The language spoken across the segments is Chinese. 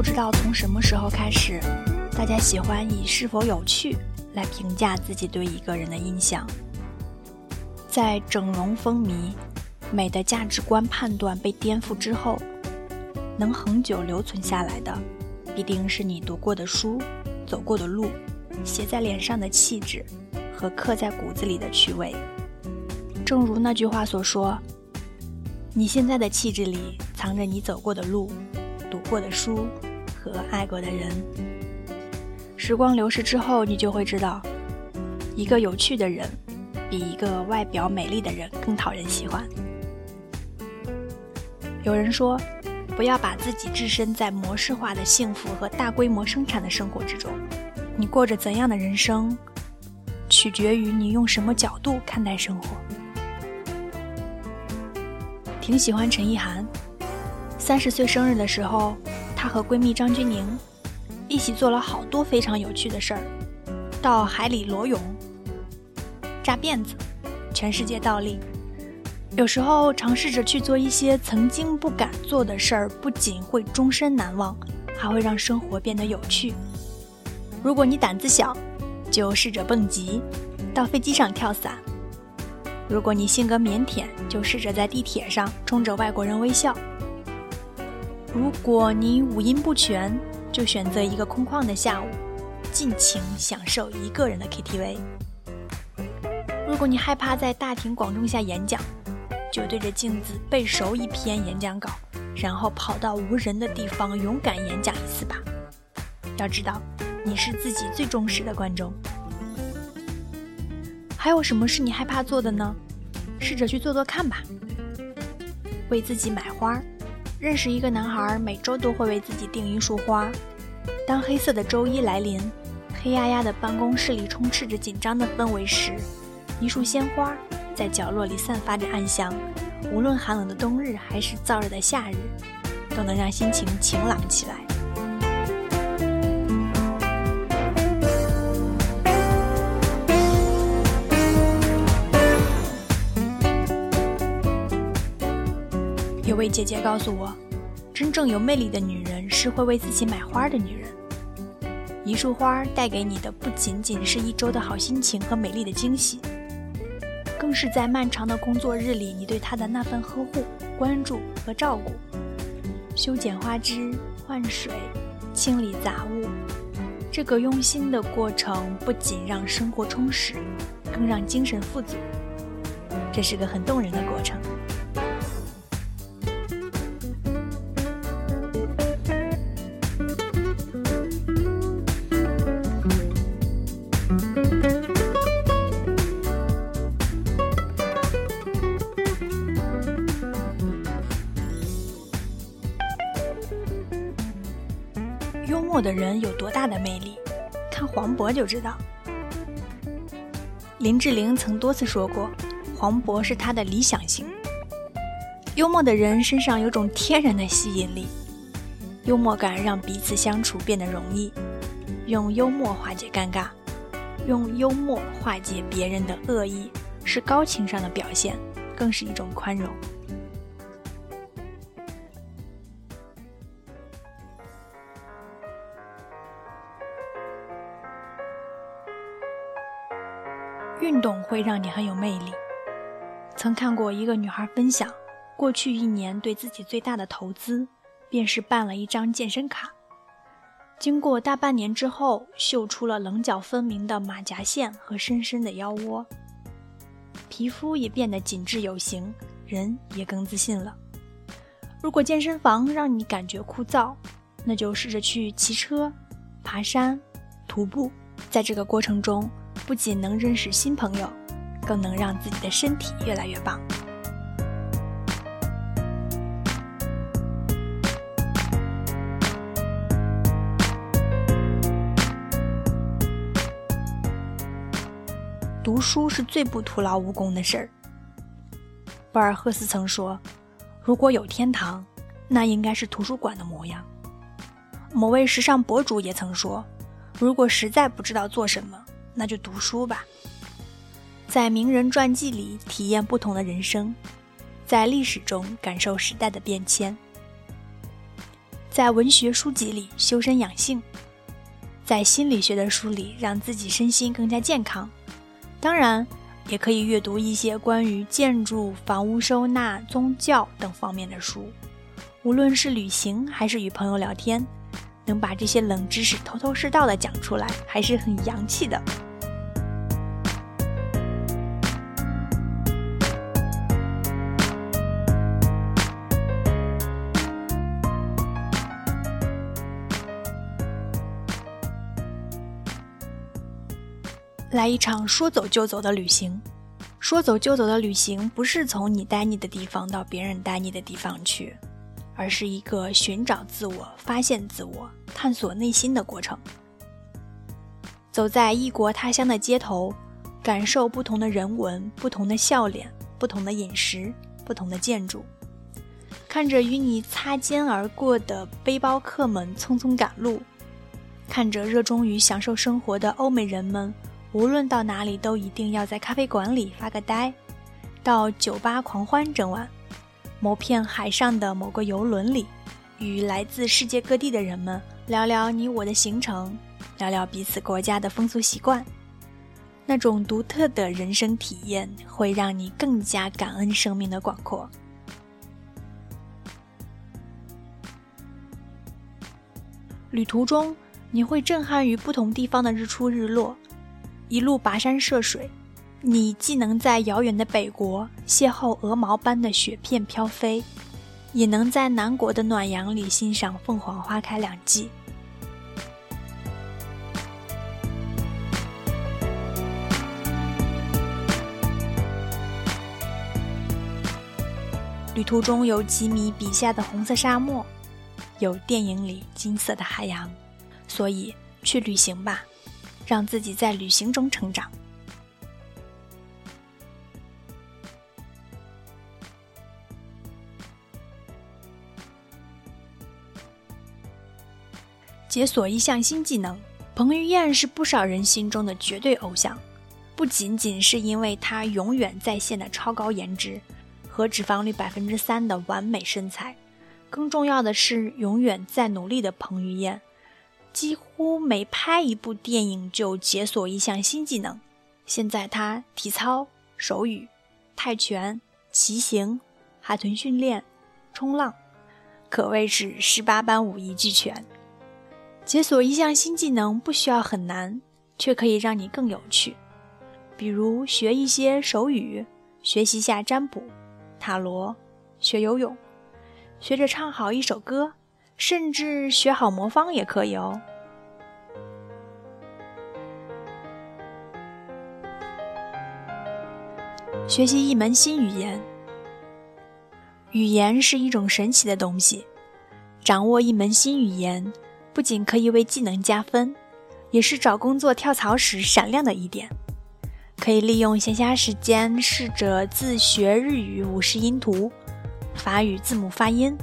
不知道从什么时候开始，大家喜欢以是否有趣来评价自己对一个人的印象。在整容风靡、美的价值观判断被颠覆之后，能恒久留存下来的，必定是你读过的书、走过的路、写在脸上的气质和刻在骨子里的趣味。正如那句话所说：“你现在的气质里藏着你走过的路、读过的书和爱过的人。”时光流逝之后，你就会知道，一个有趣的人。比一个外表美丽的人更讨人喜欢。有人说，不要把自己置身在模式化的幸福和大规模生产的生活之中。你过着怎样的人生，取决于你用什么角度看待生活。挺喜欢陈意涵，三十岁生日的时候，她和闺蜜张钧甯一起做了好多非常有趣的事儿，到海里裸泳。扎辫子，全世界倒立。有时候尝试着去做一些曾经不敢做的事儿，不仅会终身难忘，还会让生活变得有趣。如果你胆子小，就试着蹦极，到飞机上跳伞；如果你性格腼腆，就试着在地铁上冲着外国人微笑；如果你五音不全，就选择一个空旷的下午，尽情享受一个人的 KTV。如果你害怕在大庭广众下演讲，就对着镜子背熟一篇演讲稿，然后跑到无人的地方勇敢演讲一次吧。要知道，你是自己最忠实的观众。还有什么是你害怕做的呢？试着去做做看吧。为自己买花。认识一个男孩，每周都会为自己订一束花。当黑色的周一来临，黑压压的办公室里充斥着紧张的氛围时。一束鲜花在角落里散发着暗香，无论寒冷的冬日还是燥热的夏日，都能让心情晴朗起来。有位姐姐告诉我，真正有魅力的女人是会为自己买花的女人。一束花带给你的不仅仅是一周的好心情和美丽的惊喜。更是在漫长的工作日里，你对她的那份呵护、关注和照顾，修剪花枝、换水、清理杂物，这个用心的过程不仅让生活充实，更让精神富足。这是个很动人的过程。的人有多大的魅力，看黄渤就知道。林志玲曾多次说过，黄渤是她的理想型。幽默的人身上有种天然的吸引力，幽默感让彼此相处变得容易。用幽默化解尴尬，用幽默化解别人的恶意，是高情商的表现，更是一种宽容。运动会让你很有魅力。曾看过一个女孩分享，过去一年对自己最大的投资，便是办了一张健身卡。经过大半年之后，秀出了棱角分明的马甲线和深深的腰窝，皮肤也变得紧致有型，人也更自信了。如果健身房让你感觉枯燥，那就试着去骑车、爬山、徒步，在这个过程中。不仅能认识新朋友，更能让自己的身体越来越棒。读书是最不徒劳无功的事儿。博尔赫斯曾说：“如果有天堂，那应该是图书馆的模样。”某位时尚博主也曾说：“如果实在不知道做什么。”那就读书吧，在名人传记里体验不同的人生，在历史中感受时代的变迁。在文学书籍里修身养性，在心理学的书里让自己身心更加健康。当然，也可以阅读一些关于建筑、房屋收纳、宗教等方面的书。无论是旅行还是与朋友聊天，能把这些冷知识头头是道的讲出来，还是很洋气的。来一场说走就走的旅行。说走就走的旅行，不是从你待腻的地方到别人待腻的地方去，而是一个寻找自我、发现自我、探索内心的过程。走在异国他乡的街头，感受不同的人文、不同的笑脸、不同的饮食、不同的建筑，看着与你擦肩而过的背包客们匆匆赶路，看着热衷于享受生活的欧美人们。无论到哪里，都一定要在咖啡馆里发个呆，到酒吧狂欢整晚，某片海上的某个游轮里，与来自世界各地的人们聊聊你我的行程，聊聊彼此国家的风俗习惯，那种独特的人生体验会让你更加感恩生命的广阔。旅途中，你会震撼于不同地方的日出日落。一路跋山涉水，你既能在遥远的北国邂逅鹅毛般的雪片飘飞，也能在南国的暖阳里欣赏凤凰花开两季。旅途中有吉米笔下的红色沙漠，有电影里金色的海洋，所以去旅行吧。让自己在旅行中成长。解锁一项新技能，彭于晏是不少人心中的绝对偶像，不仅仅是因为他永远在线的超高颜值和脂肪率百分之三的完美身材，更重要的是永远在努力的彭于晏。几乎每拍一部电影就解锁一项新技能。现在他体操、手语、泰拳、骑行、海豚训练、冲浪，可谓是十八般武艺俱全。解锁一项新技能不需要很难，却可以让你更有趣。比如学一些手语，学习下占卜、塔罗，学游泳，学着唱好一首歌。甚至学好魔方也可以哦。学习一门新语言，语言是一种神奇的东西。掌握一门新语言，不仅可以为技能加分，也是找工作跳槽时闪亮的一点。可以利用闲暇时间试着自学日语五十音图、法语字母发音。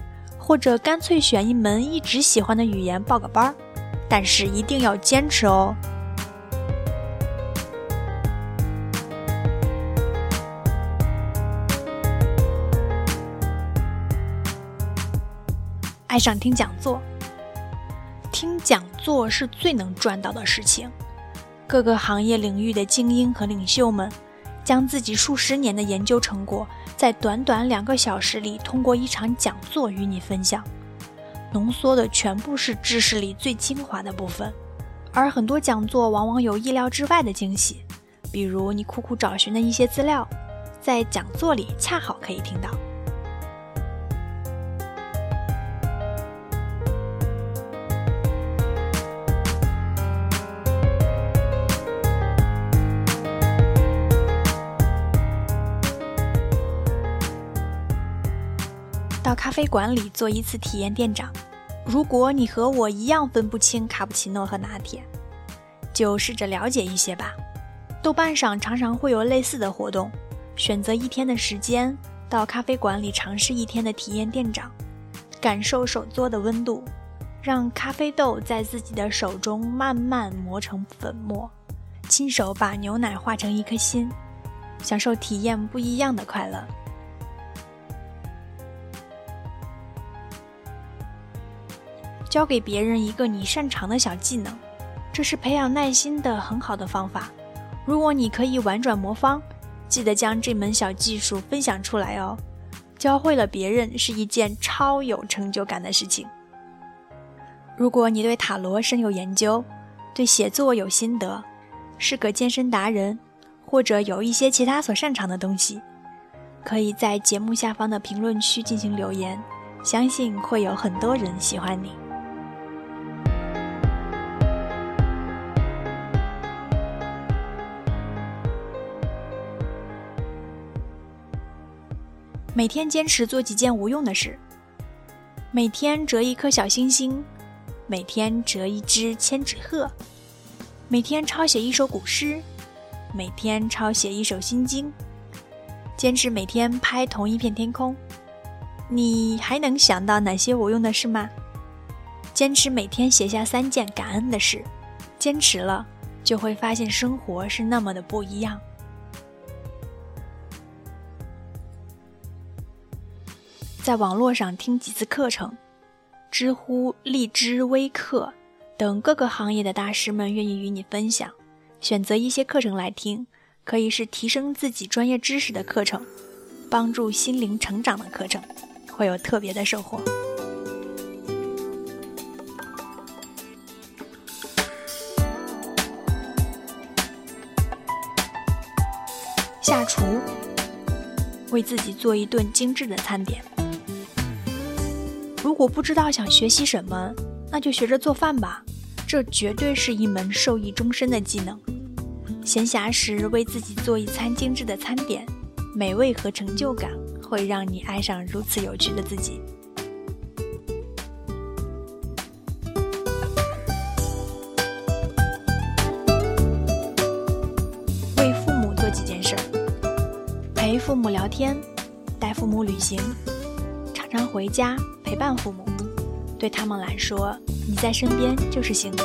或者干脆选一门一直喜欢的语言报个班儿，但是一定要坚持哦。爱上听讲座，听讲座是最能赚到的事情。各个行业领域的精英和领袖们，将自己数十年的研究成果。在短短两个小时里，通过一场讲座与你分享，浓缩的全部是知识里最精华的部分。而很多讲座往往有意料之外的惊喜，比如你苦苦找寻的一些资料，在讲座里恰好可以听到。到咖啡馆里做一次体验店长。如果你和我一样分不清卡布奇诺和拿铁，就试着了解一些吧。豆瓣上常常会有类似的活动，选择一天的时间到咖啡馆里尝试一天的体验店长，感受手做的温度，让咖啡豆在自己的手中慢慢磨成粉末，亲手把牛奶化成一颗心，享受体验不一样的快乐。教给别人一个你擅长的小技能，这是培养耐心的很好的方法。如果你可以玩转魔方，记得将这门小技术分享出来哦。教会了别人是一件超有成就感的事情。如果你对塔罗深有研究，对写作有心得，是个健身达人，或者有一些其他所擅长的东西，可以在节目下方的评论区进行留言，相信会有很多人喜欢你。每天坚持做几件无用的事，每天折一颗小星星。每天折一只千纸鹤，每天抄写一首古诗，每天抄写一首心经，坚持每天拍同一片天空。你还能想到哪些无用的事吗？坚持每天写下三件感恩的事，坚持了就会发现生活是那么的不一样。在网络上听几次课程。知乎、荔枝、微课等各个行业的大师们愿意与你分享。选择一些课程来听，可以是提升自己专业知识的课程，帮助心灵成长的课程，会有特别的收获。下厨，为自己做一顿精致的餐点。我不知道想学习什么，那就学着做饭吧，这绝对是一门受益终身的技能。闲暇时为自己做一餐精致的餐点，美味和成就感会让你爱上如此有趣的自己。为父母做几件事：陪父母聊天，带父母旅行。常回家陪伴父母，对他们来说，你在身边就是幸福。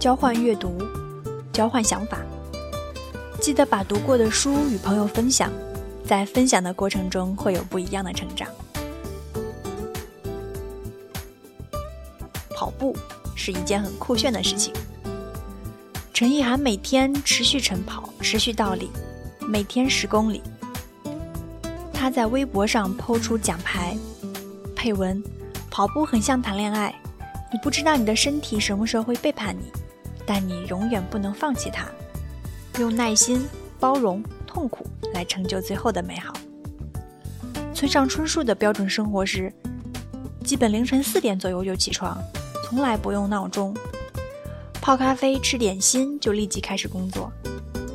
交换阅读，交换想法，记得把读过的书与朋友分享，在分享的过程中会有不一样的成长。跑步是一件很酷炫的事情。陈意涵每天持续晨跑，持续倒立，每天十公里。他在微博上抛出奖牌，配文：“跑步很像谈恋爱，你不知道你的身体什么时候会背叛你，但你永远不能放弃它，用耐心、包容、痛苦来成就最后的美好。”村上春树的标准生活是：基本凌晨四点左右就起床，从来不用闹钟。泡咖啡，吃点心就立即开始工作，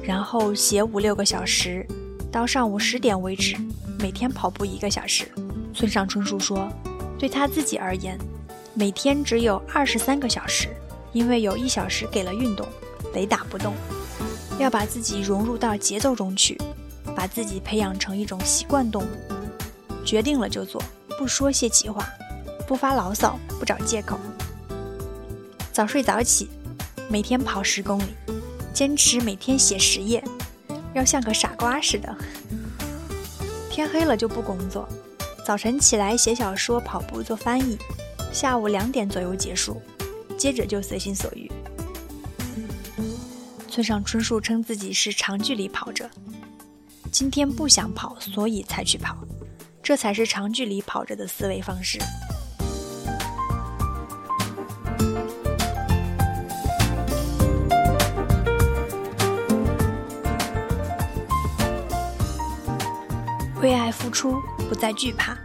然后写五六个小时，到上午十点为止。每天跑步一个小时。村上春树说，对他自己而言，每天只有二十三个小时，因为有一小时给了运动，雷打不动。要把自己融入到节奏中去，把自己培养成一种习惯动物。决定了就做，不说泄气话，不发牢骚，不找借口。早睡早起。每天跑十公里，坚持每天写十页，要像个傻瓜似的。天黑了就不工作，早晨起来写小说、跑步、做翻译，下午两点左右结束，接着就随心所欲。村上春树称自己是长距离跑者，今天不想跑，所以才去跑，这才是长距离跑者的思维方式。为爱付出，不再惧怕。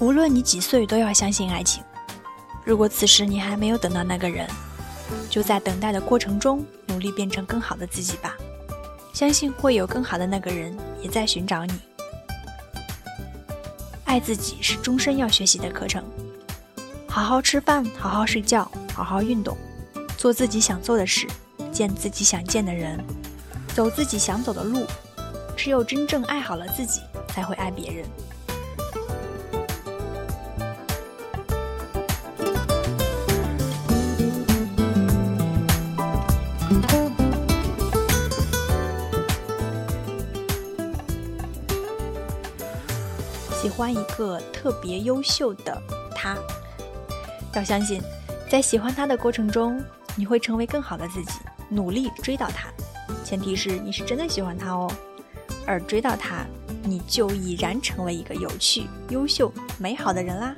无论你几岁，都要相信爱情。如果此时你还没有等到那个人，就在等待的过程中努力变成更好的自己吧。相信会有更好的那个人也在寻找你。爱自己是终身要学习的课程。好好吃饭，好好睡觉，好好运动，做自己想做的事，见自己想见的人，走自己想走的路。只有真正爱好了自己才会爱别人。喜欢一个特别优秀的他要相信在喜欢他的过程中你会成为更好的自己努力追到他。前提是你是真的喜欢他哦。而追到他你就已然成为一个有趣优秀美好的人啦。